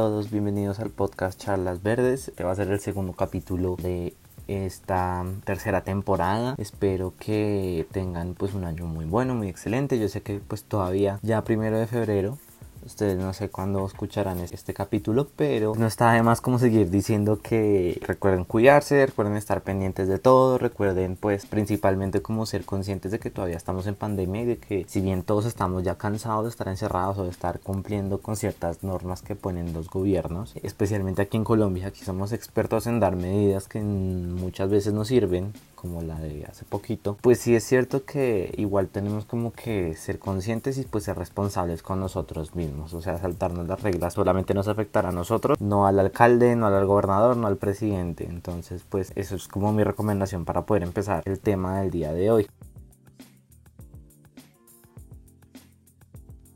Todos, bienvenidos al podcast Charlas Verdes. Este va a ser el segundo capítulo de esta tercera temporada. Espero que tengan pues un año muy bueno, muy excelente. Yo sé que pues todavía ya primero de febrero Ustedes no sé cuándo escucharán este capítulo, pero no está de más como seguir diciendo que recuerden cuidarse, recuerden estar pendientes de todo, recuerden pues principalmente como ser conscientes de que todavía estamos en pandemia y de que si bien todos estamos ya cansados de estar encerrados o de estar cumpliendo con ciertas normas que ponen los gobiernos, especialmente aquí en Colombia, aquí somos expertos en dar medidas que muchas veces no sirven como la de hace poquito, pues sí es cierto que igual tenemos como que ser conscientes y pues ser responsables con nosotros mismos, o sea, saltarnos las reglas solamente nos afectará a nosotros, no al alcalde, no al gobernador, no al presidente, entonces pues eso es como mi recomendación para poder empezar el tema del día de hoy.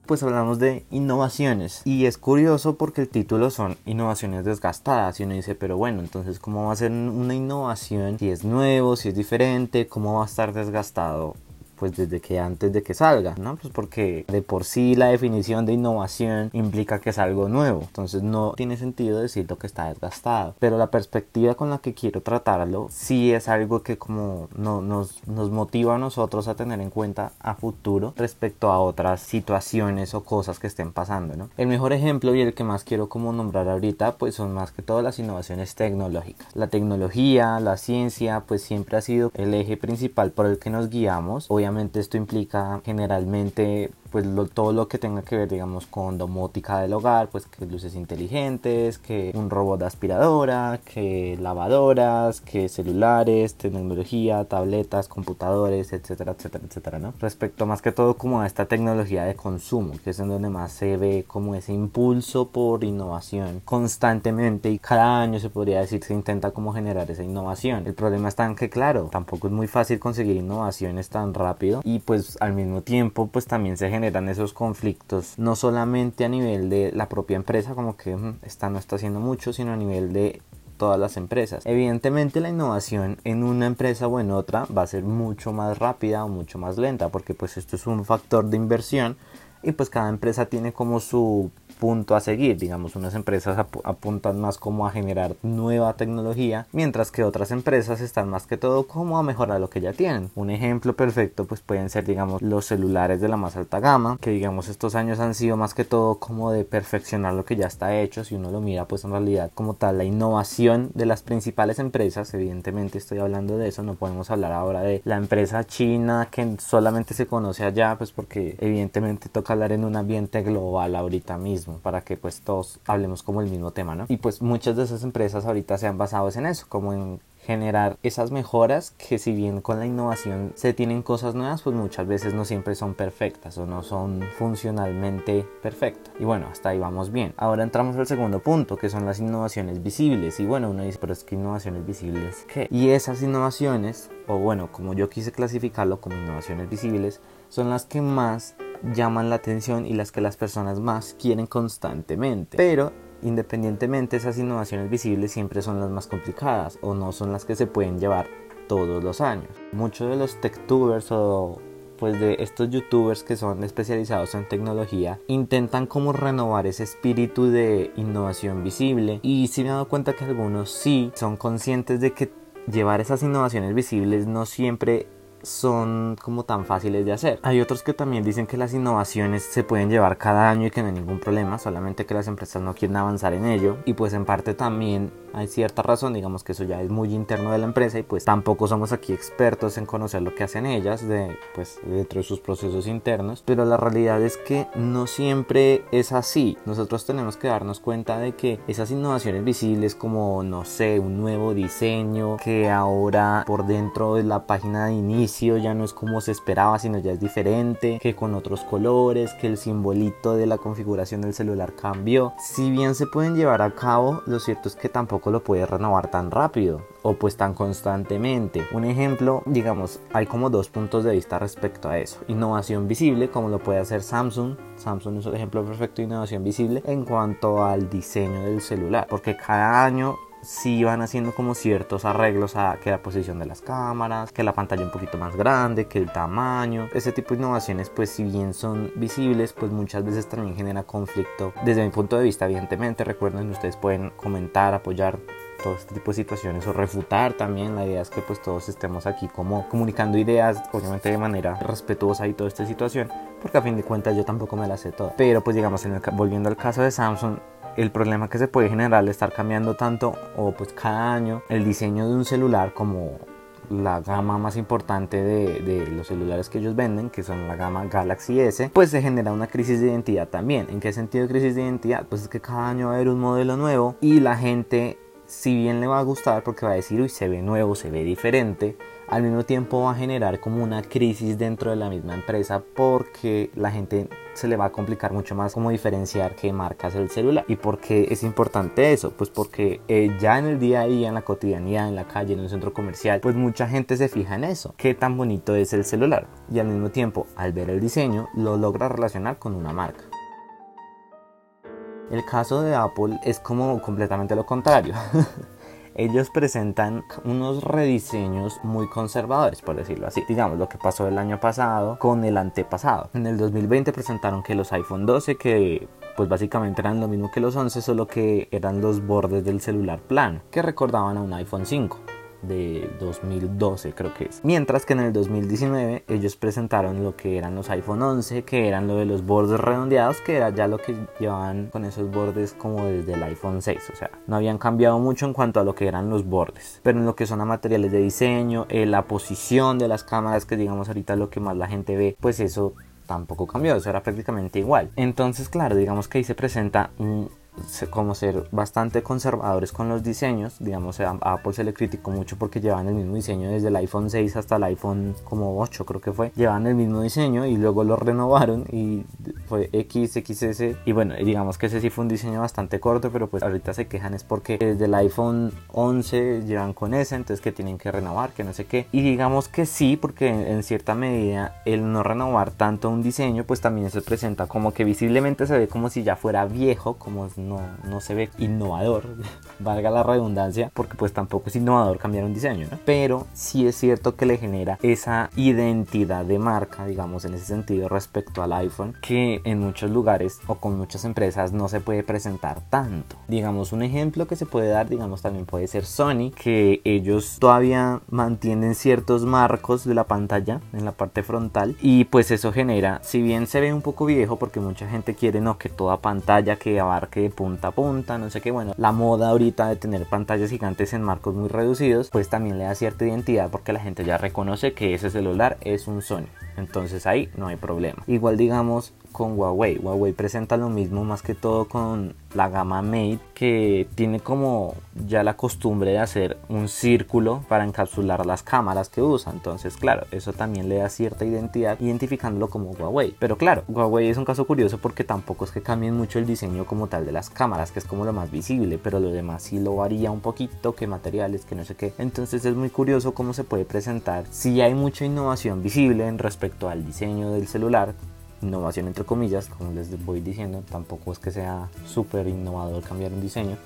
pues hablamos de innovaciones. Y es curioso porque el título son innovaciones desgastadas. Y uno dice, pero bueno, entonces, ¿cómo va a ser una innovación si es nuevo, si es diferente? ¿Cómo va a estar desgastado pues desde que antes de que salga, ¿no? Pues porque de por sí la definición de innovación implica que es algo nuevo, entonces no tiene sentido decir lo que está desgastado, pero la perspectiva con la que quiero tratarlo sí es algo que como no, nos, nos motiva a nosotros a tener en cuenta a futuro respecto a otras situaciones o cosas que estén pasando, ¿no? El mejor ejemplo y el que más quiero como nombrar ahorita pues son más que todo las innovaciones tecnológicas. La tecnología, la ciencia pues siempre ha sido el eje principal por el que nos guiamos, obviamente esto implica generalmente pues todo lo que tenga que ver digamos con domótica del hogar pues que luces inteligentes que un robot de aspiradora que lavadoras que celulares tecnología tabletas computadores etcétera etcétera etcétera no respecto más que todo como a esta tecnología de consumo que es en donde más se ve como ese impulso por innovación constantemente y cada año se podría decir se intenta como generar esa innovación. El problema está en que claro tampoco es muy fácil conseguir innovaciones tan rápido y pues al mismo tiempo pues también se genera generan esos conflictos, no solamente a nivel de la propia empresa, como que mm, esta no está haciendo mucho, sino a nivel de todas las empresas. Evidentemente la innovación en una empresa o en otra va a ser mucho más rápida o mucho más lenta porque pues esto es un factor de inversión y pues cada empresa tiene como su punto a seguir. Digamos, unas empresas apuntan más como a generar nueva tecnología, mientras que otras empresas están más que todo como a mejorar lo que ya tienen. Un ejemplo perfecto pues pueden ser digamos los celulares de la más alta gama, que digamos estos años han sido más que todo como de perfeccionar lo que ya está hecho. Si uno lo mira pues en realidad como tal la innovación de las principales empresas, evidentemente estoy hablando de eso, no podemos hablar ahora de la empresa china que solamente se conoce allá pues porque evidentemente toca hablar en un ambiente global ahorita mismo para que pues todos hablemos como el mismo tema, ¿no? Y pues muchas de esas empresas ahorita se han basado en eso, como en generar esas mejoras que si bien con la innovación se tienen cosas nuevas, pues muchas veces no siempre son perfectas o no son funcionalmente perfectas. Y bueno, hasta ahí vamos bien. Ahora entramos al segundo punto, que son las innovaciones visibles. Y bueno, uno dice, pero es que innovaciones visibles, ¿qué? Y esas innovaciones, o bueno, como yo quise clasificarlo como innovaciones visibles, son las que más llaman la atención y las que las personas más quieren constantemente. Pero independientemente esas innovaciones visibles siempre son las más complicadas o no son las que se pueden llevar todos los años. Muchos de los techtubers o pues de estos youtubers que son especializados en tecnología intentan como renovar ese espíritu de innovación visible y si me he dado cuenta que algunos sí son conscientes de que llevar esas innovaciones visibles no siempre son como tan fáciles de hacer. Hay otros que también dicen que las innovaciones se pueden llevar cada año y que no hay ningún problema, solamente que las empresas no quieren avanzar en ello. Y pues en parte también hay cierta razón, digamos que eso ya es muy interno de la empresa y pues tampoco somos aquí expertos en conocer lo que hacen ellas de pues dentro de sus procesos internos, pero la realidad es que no siempre es así. Nosotros tenemos que darnos cuenta de que esas innovaciones visibles como no sé, un nuevo diseño que ahora por dentro de la página de inicio ya no es como se esperaba, sino ya es diferente, que con otros colores, que el simbolito de la configuración del celular cambió. Si bien se pueden llevar a cabo, lo cierto es que tampoco lo puede renovar tan rápido o pues tan constantemente. Un ejemplo, digamos, hay como dos puntos de vista respecto a eso. Innovación visible, como lo puede hacer Samsung. Samsung es un ejemplo perfecto de innovación visible en cuanto al diseño del celular, porque cada año sí van haciendo como ciertos arreglos a que la posición de las cámaras, que la pantalla un poquito más grande, que el tamaño. Ese tipo de innovaciones, pues si bien son visibles, pues muchas veces también genera conflicto. Desde mi punto de vista, evidentemente, recuerden ustedes pueden comentar, apoyar todo este tipo de situaciones o refutar también. La idea es que pues todos estemos aquí como comunicando ideas, obviamente de manera respetuosa y toda esta situación, porque a fin de cuentas yo tampoco me la sé toda. Pero pues digamos, en el, volviendo al caso de Samsung, el problema que se puede generar al estar cambiando tanto o pues cada año el diseño de un celular como la gama más importante de, de, los celulares que ellos venden, que son la gama Galaxy S, pues se genera una crisis de identidad también. ¿En qué sentido crisis de identidad? Pues es que cada año va a haber un modelo nuevo y la gente si bien le va a gustar porque va a decir, uy, se ve nuevo, se ve diferente, al mismo tiempo va a generar como una crisis dentro de la misma empresa porque la gente se le va a complicar mucho más cómo diferenciar qué marcas el celular. ¿Y por qué es importante eso? Pues porque eh, ya en el día a día, en la cotidianidad, en la calle, en un centro comercial, pues mucha gente se fija en eso. Qué tan bonito es el celular. Y al mismo tiempo, al ver el diseño, lo logra relacionar con una marca. El caso de Apple es como completamente lo contrario. Ellos presentan unos rediseños muy conservadores, por decirlo así. Digamos lo que pasó el año pasado con el antepasado. En el 2020 presentaron que los iPhone 12, que pues básicamente eran lo mismo que los 11, solo que eran los bordes del celular plano, que recordaban a un iPhone 5 de 2012 creo que es. Mientras que en el 2019 ellos presentaron lo que eran los iPhone 11, que eran lo de los bordes redondeados, que era ya lo que llevaban con esos bordes como desde el iPhone 6. O sea, no habían cambiado mucho en cuanto a lo que eran los bordes. Pero en lo que son a materiales de diseño, eh, la posición de las cámaras, que digamos ahorita lo que más la gente ve, pues eso tampoco cambió, eso era prácticamente igual. Entonces, claro, digamos que ahí se presenta un como ser bastante conservadores con los diseños. Digamos, a Apple se le criticó mucho porque llevan el mismo diseño desde el iPhone 6 hasta el iPhone como 8 creo que fue. Llevan el mismo diseño y luego lo renovaron y fue X, XS. Y bueno, digamos que ese sí fue un diseño bastante corto, pero pues ahorita se quejan es porque desde el iPhone 11 llevan con ese, entonces que tienen que renovar, que no sé qué. Y digamos que sí, porque en cierta medida el no renovar tanto un diseño, pues también se presenta como que visiblemente se ve como si ya fuera viejo, como no, no se ve innovador, valga la redundancia, porque pues tampoco es innovador cambiar un diseño, ¿no? Pero sí es cierto que le genera esa identidad de marca, digamos, en ese sentido respecto al iPhone, que en muchos lugares o con muchas empresas no se puede presentar tanto. Digamos, un ejemplo que se puede dar, digamos, también puede ser Sony, que ellos todavía mantienen ciertos marcos de la pantalla en la parte frontal y pues eso genera, si bien se ve un poco viejo, porque mucha gente quiere no que toda pantalla que abarque punta a punta, no sé qué, bueno, la moda ahorita de tener pantallas gigantes en marcos muy reducidos, pues también le da cierta identidad porque la gente ya reconoce que ese celular es un Sony. Entonces ahí no hay problema. Igual digamos con Huawei. Huawei presenta lo mismo más que todo con la gama Mate que tiene como ya la costumbre de hacer un círculo para encapsular las cámaras que usa. Entonces, claro, eso también le da cierta identidad identificándolo como Huawei. Pero claro, Huawei es un caso curioso porque tampoco es que cambien mucho el diseño como tal de las cámaras, que es como lo más visible, pero lo demás sí lo varía un poquito, que materiales, que no sé qué. Entonces es muy curioso cómo se puede presentar. Si hay mucha innovación visible en respecto al diseño del celular, innovación entre comillas, como les voy diciendo, tampoco es que sea súper innovador cambiar un diseño.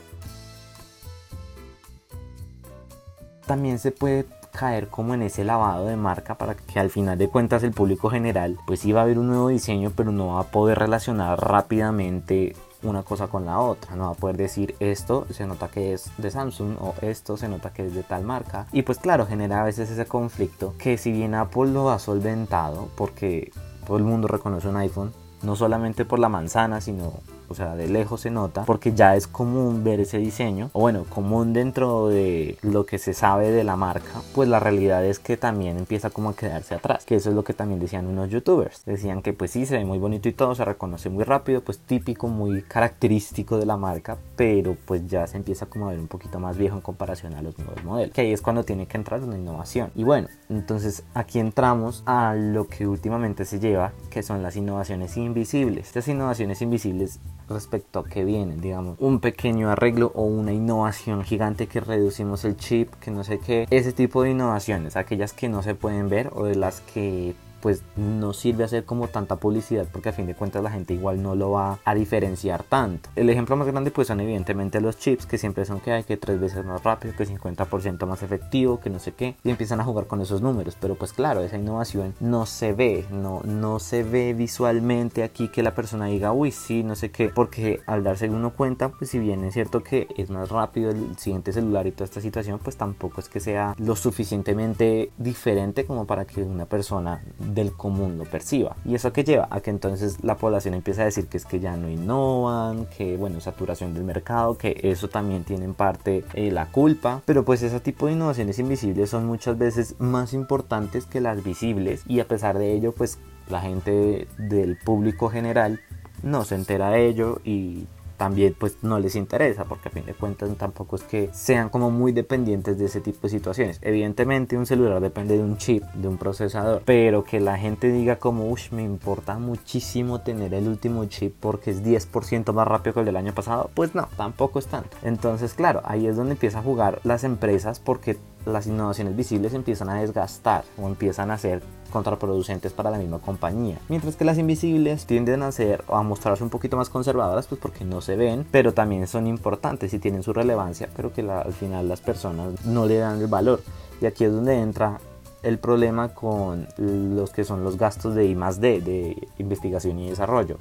También se puede caer como en ese lavado de marca para que al final de cuentas el público general pues sí a haber un nuevo diseño pero no va a poder relacionar rápidamente una cosa con la otra, no va a poder decir esto se nota que es de Samsung o esto se nota que es de tal marca y pues claro genera a veces ese conflicto que si bien Apple lo ha solventado porque todo el mundo reconoce un iPhone, no solamente por la manzana, sino o sea, de lejos se nota, porque ya es común ver ese diseño, o bueno, común dentro de lo que se sabe de la marca, pues la realidad es que también empieza como a quedarse atrás, que eso es lo que también decían unos youtubers, decían que pues sí, se ve muy bonito y todo, se reconoce muy rápido, pues típico, muy característico de la marca, pero pues ya se empieza como a ver un poquito más viejo en comparación a los nuevos modelos, que ahí es cuando tiene que entrar una innovación. Y bueno, entonces aquí entramos a lo que últimamente se lleva, que son las innovaciones invisibles. Estas innovaciones invisibles respecto a que vienen, digamos, un pequeño arreglo o una innovación gigante que reducimos el chip, que no sé qué, ese tipo de innovaciones, aquellas que no se pueden ver o de las que pues no sirve hacer como tanta publicidad porque a fin de cuentas la gente igual no lo va a diferenciar tanto. El ejemplo más grande pues son evidentemente los chips que siempre son que hay que tres veces más rápido, que 50% más efectivo, que no sé qué, y empiezan a jugar con esos números, pero pues claro, esa innovación no se ve, no, no se ve visualmente aquí que la persona diga, uy, sí, no sé qué, porque al darse uno cuenta, pues si bien es cierto que es más rápido el siguiente celular y toda esta situación, pues tampoco es que sea lo suficientemente diferente como para que una persona del común lo perciba. ¿Y eso que lleva? A que entonces la población empieza a decir que es que ya no innovan, que bueno, saturación del mercado, que eso también tiene en parte eh, la culpa, pero pues ese tipo de innovaciones invisibles son muchas veces más importantes que las visibles y a pesar de ello pues la gente del público general no se entera de ello y también pues no les interesa porque a fin de cuentas tampoco es que sean como muy dependientes de ese tipo de situaciones. Evidentemente un celular depende de un chip, de un procesador, pero que la gente diga como, uff, me importa muchísimo tener el último chip porque es 10% más rápido que el del año pasado, pues no, tampoco es tanto. Entonces claro, ahí es donde empieza a jugar las empresas porque las innovaciones visibles empiezan a desgastar o empiezan a ser contraproducentes para la misma compañía. Mientras que las invisibles tienden a ser o a mostrarse un poquito más conservadoras, pues porque no se ven, pero también son importantes y tienen su relevancia, pero que al final las personas no le dan el valor. Y aquí es donde entra el problema con los que son los gastos de I D, de investigación y desarrollo.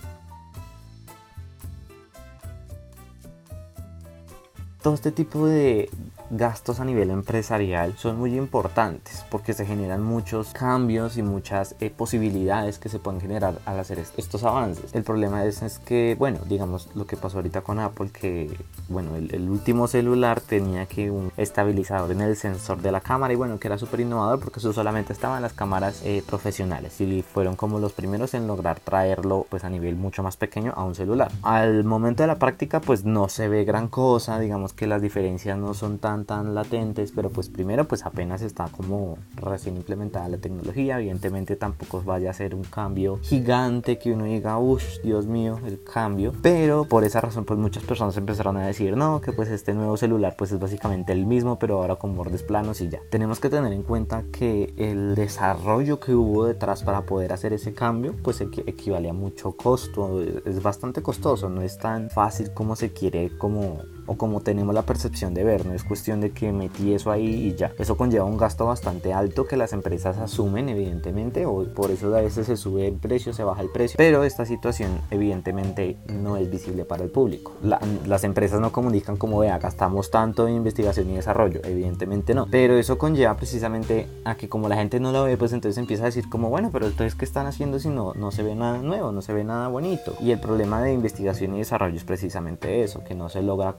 Todo este tipo de, gastos a nivel empresarial son muy importantes porque se generan muchos cambios y muchas eh, posibilidades que se pueden generar al hacer estos avances. El problema es, es, que, bueno, digamos lo que pasó ahorita con Apple, que, bueno, el, último celular tenía que un estabilizador en el sensor de la cámara y bueno, que era súper innovador porque eso solamente estaba en las cámaras eh, profesionales y fueron como los primeros en lograr traerlo pues a nivel mucho más pequeño a un celular. Al momento de la práctica pues no se ve gran cosa, digamos que las diferencias no son tan tan latentes, pero pues primero pues apenas está como recién implementada la tecnología, evidentemente tampoco vaya a ser un cambio gigante que uno diga, uff, Dios mío, el cambio, pero por esa razón pues muchas personas empezaron a decir, no, que pues este nuevo celular pues es básicamente el mismo, pero ahora con bordes planos y ya. Tenemos que tener en cuenta que el desarrollo que hubo detrás para poder hacer ese cambio pues equivale a mucho costo, es bastante costoso, no es tan fácil como se quiere como o como tenemos la percepción de ver, no es cuestión de que metí eso ahí y ya. Eso conlleva un gasto bastante alto que las empresas asumen evidentemente, o por eso a veces se sube el precio, se baja el precio, pero esta situación evidentemente no es visible para el público. las empresas no comunican como vea, gastamos tanto en investigación y desarrollo, evidentemente no, pero eso conlleva precisamente a que como la gente no lo ve, pues entonces empieza a decir como bueno, pero entonces ¿qué están haciendo si no, no se ve nada nuevo, no se ve nada bonito? Y el problema de investigación y desarrollo es precisamente eso, que no se logra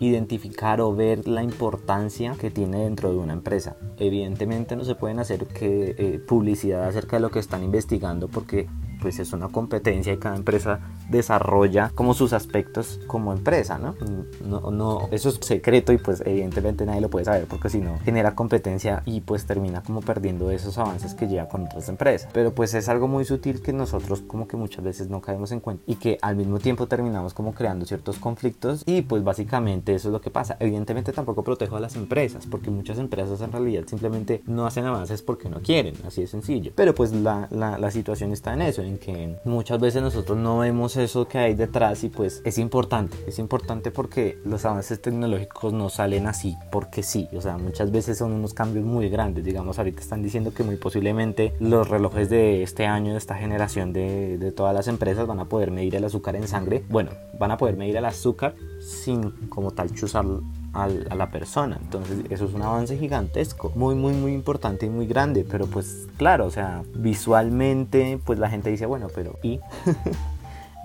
identificar o ver la importancia que tiene dentro de una empresa. Evidentemente no se pueden hacer que, eh, publicidad acerca de lo que están investigando porque pues es una competencia y cada empresa desarrolla como sus aspectos como empresa, ¿no? No, no, eso es secreto y pues evidentemente nadie lo puede saber porque si no genera competencia y pues termina como perdiendo esos avances que lleva con otras empresas. Pero pues es algo muy sutil que nosotros como que muchas veces no caemos en cuenta y que al mismo tiempo terminamos como creando ciertos conflictos y pues básicamente eso es lo que pasa. Evidentemente tampoco protejo a las empresas porque muchas empresas en realidad simplemente no hacen avances porque no quieren, así de sencillo. Pero pues la, la, la situación está en eso, que muchas veces nosotros no vemos eso que hay detrás y pues es importante, es importante porque los avances tecnológicos no salen así porque sí, o sea, muchas veces son unos cambios muy grandes, digamos, ahorita están diciendo que muy posiblemente los relojes de este año, de esta generación de, de todas las empresas van a poder medir el azúcar en sangre, bueno, van a poder medir el azúcar sin como tal chuzar a la persona. Entonces eso es un avance gigantesco, muy muy muy importante y muy grande, pero pues claro, o sea, visualmente pues la gente dice, bueno, pero ¿y?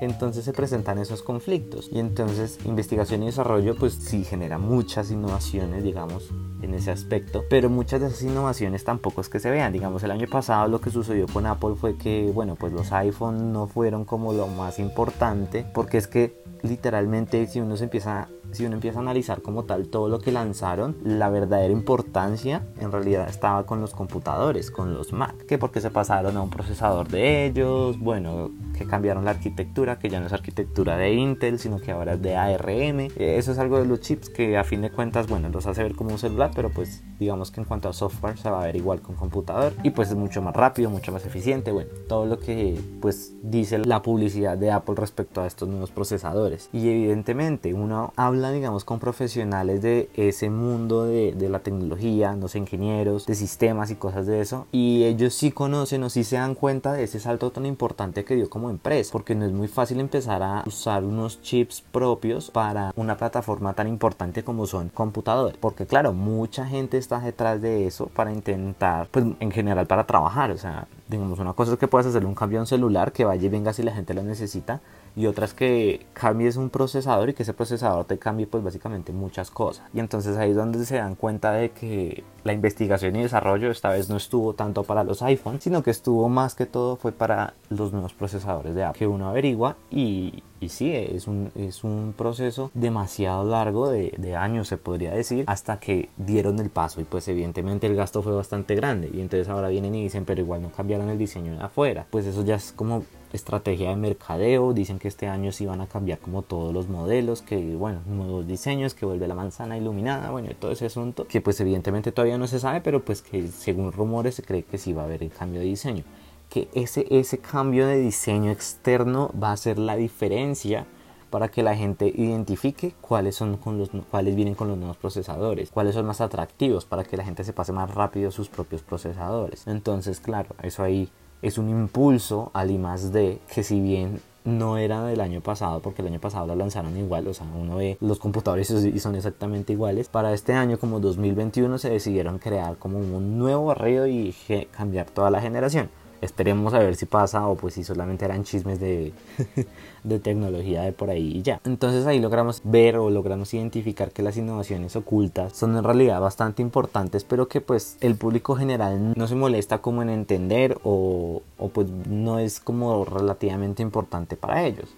entonces se presentan esos conflictos. Y entonces investigación y desarrollo pues sí genera muchas innovaciones, digamos, en ese aspecto, pero muchas de esas innovaciones tampoco es que se vean. Digamos, el año pasado lo que sucedió con Apple fue que, bueno, pues los iPhone no fueron como lo más importante, porque es que literalmente si uno se empieza si uno empieza a analizar como tal todo lo que lanzaron, la verdadera importancia en realidad estaba con los computadores, con los Mac, que porque se pasaron a un procesador de ellos, bueno, que cambiaron la arquitectura, que ya no es arquitectura de Intel, sino que ahora es de ARM. Eso es algo de los chips que a fin de cuentas, bueno, los hace ver como un celular, pero pues digamos que en cuanto a software se va a ver igual con computador y pues es mucho más rápido, mucho más eficiente, bueno, todo lo que pues dice la publicidad de Apple respecto a estos nuevos procesadores. Y evidentemente uno habla, digamos, con profesionales de ese mundo de, de la tecnología, los ingenieros, de sistemas y cosas de eso, y ellos sí conocen o sí se dan cuenta de ese salto tan importante que dio como empresa, porque no es muy fácil empezar a usar unos chips propios para una plataforma tan importante como son computadores, porque claro, mucha gente está detrás de eso para intentar, pues en general para trabajar, o sea, digamos, una cosa es que puedas hacerle un cambio a un celular que vaya y venga si la gente lo necesita, y otras que cambies un procesador y que ese procesador te cambie pues básicamente muchas cosas. Y entonces ahí es donde se dan cuenta de que la investigación y desarrollo esta vez no estuvo tanto para los iPhones, sino que estuvo más que todo fue para los nuevos procesadores de Apple, que uno averigua y, y sí, es un, es un proceso demasiado largo de, de años se podría decir, hasta que dieron el paso y pues evidentemente el gasto fue bastante grande y entonces ahora vienen y dicen pero igual no cambiaron el diseño de afuera, pues eso ya es como estrategia de mercadeo. Dicen que este año sí van a cambiar como todos los modelos, que bueno, nuevos diseños, que vuelve la manzana iluminada, bueno, y todo ese asunto, que pues evidentemente todavía no se sabe, pero pues que según rumores se cree que sí va a haber el cambio de diseño. Que ese, ese cambio de diseño externo va a ser la diferencia para que la gente identifique cuáles son con los cuáles vienen con los nuevos procesadores, cuáles son más atractivos para que la gente se pase más rápido sus propios procesadores. Entonces, claro, eso ahí es un impulso al I D que si bien no era del año pasado porque el año pasado lo lanzaron igual, o sea, uno ve los computadores y son exactamente iguales. Para este año como 2021 se decidieron crear como un nuevo barrio y cambiar toda la generación. Esperemos a ver si pasa o pues si solamente eran chismes de, de tecnología de por ahí y ya. Entonces ahí logramos ver o logramos identificar que las innovaciones ocultas son en realidad bastante importantes pero que pues el público general no se molesta como en entender o, o pues no es como relativamente importante para ellos.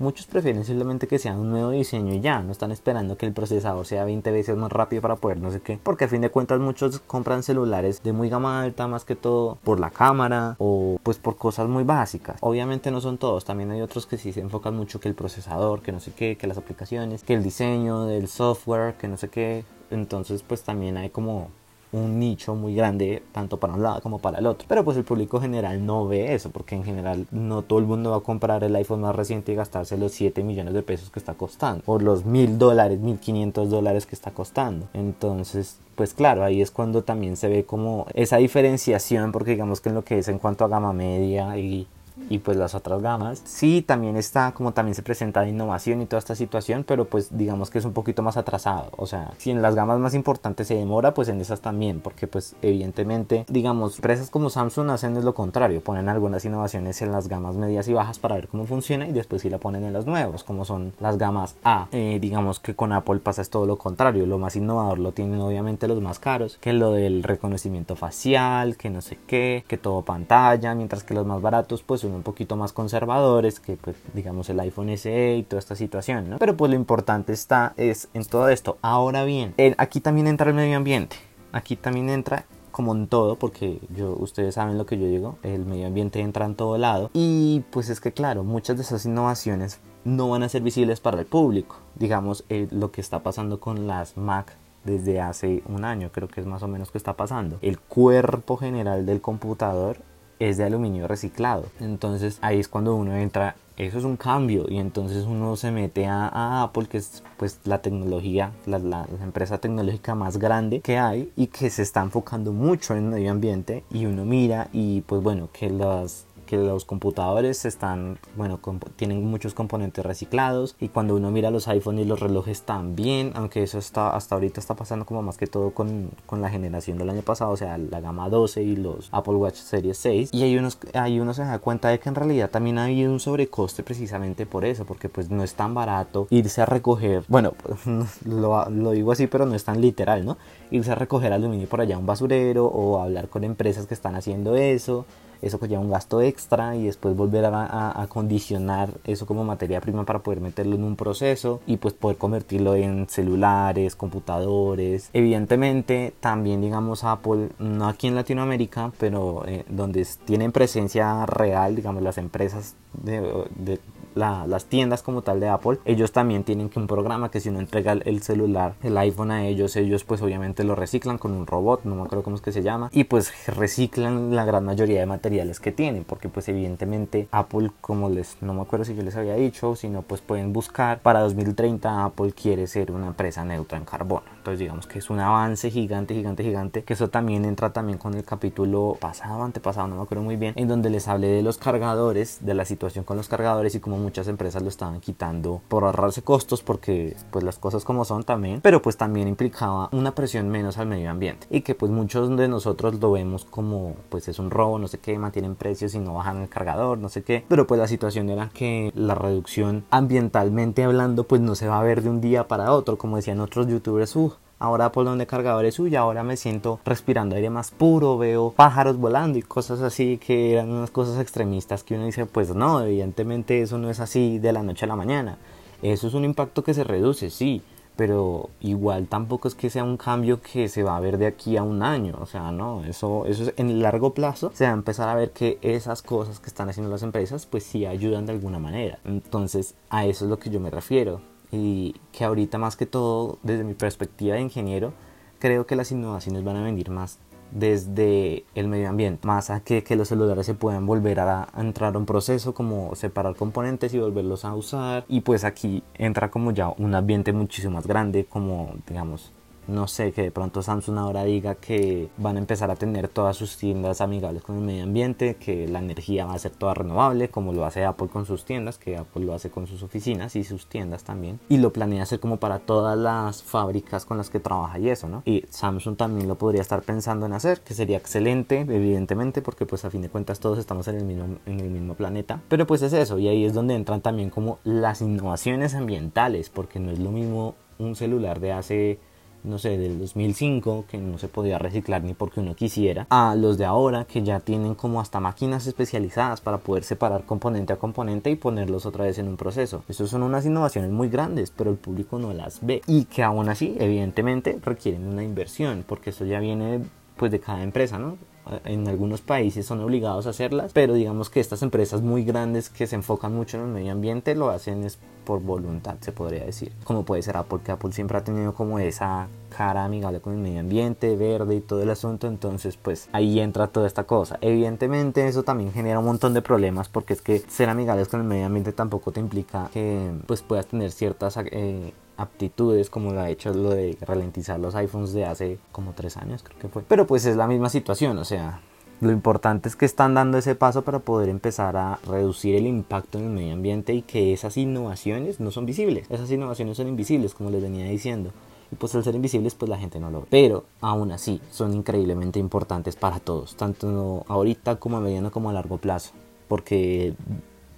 Muchos prefieren simplemente que sea un nuevo diseño y ya, no están esperando que el procesador sea 20 veces más rápido para poder no sé qué, porque a fin de cuentas muchos compran celulares de muy gama alta más que todo por la cámara o pues por cosas muy básicas. Obviamente no son todos, también hay otros que sí se enfocan mucho que el procesador, que no sé qué, que las aplicaciones, que el diseño del software, que no sé qué. Entonces pues también hay como un nicho muy grande tanto para un lado como para el otro. Pero pues el público general no ve eso porque en general no todo el mundo va a comprar el iPhone más reciente y gastarse los 7 millones de pesos que está costando o los mil dólares, 1500 dólares que está costando. Entonces pues claro, ahí es cuando también se ve como esa diferenciación porque digamos que en lo que es en cuanto a gama media y y pues las otras gamas. Sí, también está como también se presenta de innovación y toda esta situación, pero pues digamos que es un poquito más atrasado. O sea, si en las gamas más importantes se demora, pues en esas también, porque pues evidentemente, digamos, empresas como Samsung hacen es lo contrario, ponen algunas innovaciones en las gamas medias y bajas para ver cómo funciona y después sí la ponen en los nuevos, como son las gamas A. Eh, digamos que con Apple pasa es todo lo contrario, lo más innovador lo tienen obviamente los más caros, que lo del reconocimiento facial, que no sé qué, que todo pantalla, mientras que los más baratos pues un poquito más conservadores que pues digamos el iPhone SE y toda esta situación, ¿no? Pero pues lo importante está es en todo esto. Ahora bien, aquí también entra el medio ambiente. Aquí también entra como en todo, porque yo, ustedes saben lo que yo digo, el medio ambiente entra en todo lado. Y pues es que claro, muchas de esas innovaciones no van a ser visibles para el público. Digamos, eh, lo que está pasando con las Mac desde hace un año, creo que es más o menos que está pasando. El cuerpo general del computador es de aluminio reciclado. Entonces ahí es cuando uno entra, eso es un cambio y entonces uno se mete a, Apple, que es pues la tecnología, la, la, empresa tecnológica más grande que hay y que se está enfocando mucho en medio ambiente y uno mira y pues bueno, que las que los computadores están, bueno, tienen muchos componentes reciclados y cuando uno mira los iPhone y los relojes también, aunque eso está hasta ahorita está pasando como más que todo con, con la generación del año pasado, o sea, la gama 12 y los Apple Watch Series 6 y hay unos, hay uno se da cuenta de que en realidad también ha habido un sobrecoste precisamente por eso, porque pues no es tan barato irse a recoger, bueno, lo, lo digo así, pero no es tan literal, ¿no? Irse a recoger aluminio por allá a un basurero o hablar con empresas que están haciendo eso eso conlleva un gasto extra y después volver a, a, condicionar eso como materia prima para poder meterlo en un proceso y pues poder convertirlo en celulares, computadores. Evidentemente también digamos Apple, no aquí en Latinoamérica, pero eh, donde tienen presencia real, digamos las empresas de, de las tiendas como tal de Apple, ellos también tienen un programa que si uno entrega el celular, el iPhone a ellos, ellos pues obviamente lo reciclan con un robot, no me acuerdo cómo es que se llama, y pues reciclan la gran mayoría de materiales que tienen, porque pues evidentemente Apple, como les, no me acuerdo si yo les había dicho, sino pues pueden buscar para 2030 Apple quiere ser una empresa neutra en carbono. Entonces digamos que es un avance gigante, gigante, gigante, que eso también entra también con el capítulo pasado, antepasado, no me acuerdo muy bien, en donde les hablé de los cargadores, de la situación con los cargadores y cómo muchas empresas lo estaban quitando por ahorrarse costos porque pues las cosas como son también, pero pues también implicaba una presión menos al medio ambiente y que pues muchos de nosotros lo vemos como pues es un robo, no sé qué, mantienen precios y no bajan el cargador, no sé qué, pero pues la situación era que la reducción ambientalmente hablando pues no se va a ver de un día para otro, como decían otros youtubers, ahora por donde cargadores suya, ahora me siento respirando aire más puro, veo pájaros volando y cosas así que eran unas cosas extremistas que uno dice, pues no, evidentemente eso no es así de la noche a la mañana. Eso es un impacto que se reduce, sí, pero igual tampoco es que sea un cambio que se va a ver de aquí a un año, o sea, no, eso, eso es en largo plazo se va a empezar a ver que esas cosas que están haciendo las empresas pues sí ayudan de alguna manera. Entonces a eso es lo que yo me refiero y que ahorita más que todo desde mi perspectiva de ingeniero creo que las innovaciones van a venir más desde el medio ambiente, más a que, los celulares se puedan volver a, a, entrar a un proceso como separar componentes y volverlos a usar. Y pues aquí entra como ya un ambiente muchísimo más grande como digamos no sé, que de pronto Samsung ahora diga que van a empezar a tener todas sus tiendas amigables con el medio ambiente, que la energía va a ser toda renovable, como lo hace Apple con sus tiendas, que Apple lo hace con sus oficinas y sus tiendas también. Y lo planea hacer como para todas las fábricas con las que trabaja y eso, ¿no? Y Samsung también lo podría estar pensando en hacer, que sería excelente, evidentemente, porque pues a fin de cuentas todos estamos en el mismo, en el mismo planeta. Pero pues es eso, y ahí es donde entran también como las innovaciones ambientales, porque no es lo mismo un celular de hace no sé, del 2005, que no se podía reciclar ni porque uno quisiera, a los de ahora, que ya tienen como hasta máquinas especializadas para poder separar componente a componente y ponerlos otra vez en un proceso. Esas son unas innovaciones muy grandes, pero el público no las ve y que aún así, evidentemente, requieren una inversión, porque eso ya viene pues de cada empresa, ¿no? En algunos países son obligados a hacerlas, pero digamos que estas empresas muy grandes que se enfocan mucho en el medio ambiente lo hacen es por voluntad, se podría decir. Como puede ser Apple, que Apple siempre ha tenido como esa cara amigable con el medio ambiente, verde y todo el asunto, entonces pues ahí entra toda esta cosa. Evidentemente eso también genera un montón de problemas porque es que ser amigables con el medio ambiente tampoco te implica que pues puedas tener ciertas... Eh, aptitudes como lo ha hecho lo de ralentizar los iPhones de hace como tres años creo que fue pero pues es la misma situación o sea lo importante es que están dando ese paso para poder empezar a reducir el impacto en el medio ambiente y que esas innovaciones no son visibles. Esas innovaciones son invisibles, como les venía diciendo. Y pues al ser invisibles, pues la gente no lo ve. Pero aún así, son increíblemente importantes para todos, tanto ahorita como a mediano como a largo plazo. Porque,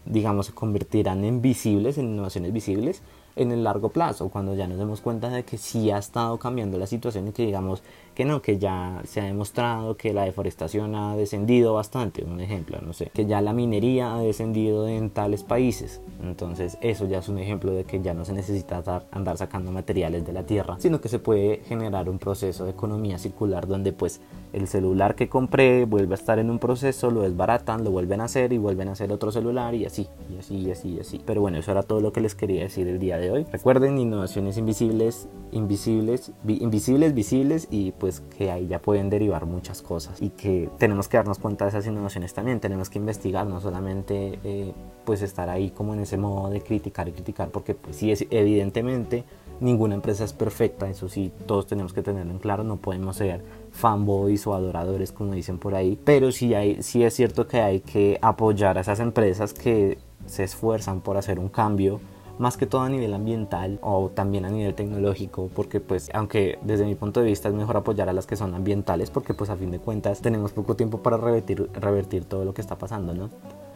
digamos, se convertirán en visibles, en innovaciones visibles, en el largo plazo, cuando ya nos demos cuenta de que sí ha estado cambiando la situación y que digamos que no, que ya se ha demostrado que la deforestación ha descendido bastante, un ejemplo, no sé, que ya la minería ha descendido en tales países. Entonces eso ya es un ejemplo de que ya no se necesita andar sacando materiales de la tierra, sino que se puede generar un proceso de economía circular donde pues el celular que compré vuelve a estar en un proceso, lo desbaratan, lo vuelven a hacer y vuelven a hacer otro celular y así, y así, y así, y así. Pero bueno, eso era todo lo que les quería decir el día de hoy. Recuerden, innovaciones invisibles, invisibles, invisibles, visibles y pues que ahí ya pueden derivar muchas cosas y que tenemos que darnos cuenta de esas innovaciones también, tenemos que investigar, no solamente eh, pues estar ahí como en ese modo de criticar y criticar, porque pues sí, es, evidentemente ninguna empresa es perfecta, eso sí, todos tenemos que tenerlo en claro, no podemos ser fanboys o adoradores como dicen por ahí, pero sí, hay, sí es cierto que hay que apoyar a esas empresas que se esfuerzan por hacer un cambio más que todo a nivel ambiental o también a nivel tecnológico, porque pues aunque desde mi punto de vista es mejor apoyar a las que son ambientales, porque pues a fin de cuentas tenemos poco tiempo para revertir, revertir todo lo que está pasando, ¿no?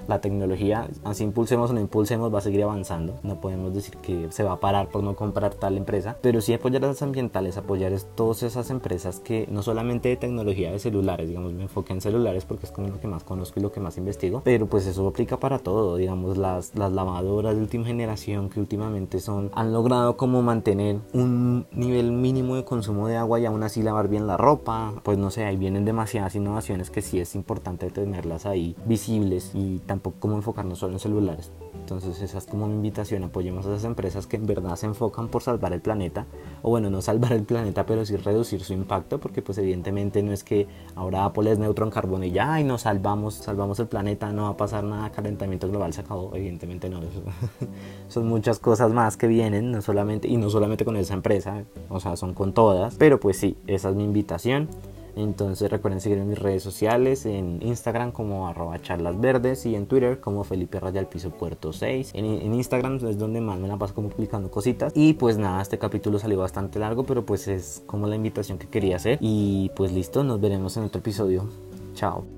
La tecnología, así impulsemos o no impulsemos, va a seguir avanzando. No podemos decir que se va a parar por no comprar tal empresa, pero sí apoyar a las ambientales, apoyar a todas esas empresas que no solamente de tecnología de celulares, digamos, me enfoqué en celulares porque es como lo que más conozco y lo que más investigo, pero pues eso aplica para todo, digamos, las, las lavadoras de última generación que últimamente son, han logrado como mantener un nivel mínimo de consumo de agua y aún así lavar bien la ropa, pues no sé, ahí vienen demasiadas innovaciones que sí es importante tenerlas ahí visibles y tampoco como enfocarnos solo en celulares. Entonces esa es como mi invitación, apoyemos a esas empresas que en verdad se enfocan por salvar el planeta, o bueno, no salvar el planeta, pero sí reducir su impacto, porque pues evidentemente no es que ahora Apple es neutro en carbono y ya, y nos salvamos, salvamos el planeta, no va a pasar nada, calentamiento global se acabó, evidentemente no, eso, son muchas cosas más que vienen, no solamente, y no solamente con esa empresa, o sea, son con todas, pero pues sí, esa es mi invitación. Entonces recuerden seguirme en mis redes sociales, en Instagram como arroba charlas verdes y en Twitter como Felipe Rayal Piso Puerto 6. En, en, Instagram es donde más me la paso como publicando cositas. Y pues nada, este capítulo salió bastante largo, pero pues es como la invitación que quería hacer. Y pues listo, nos veremos en otro episodio. Chao.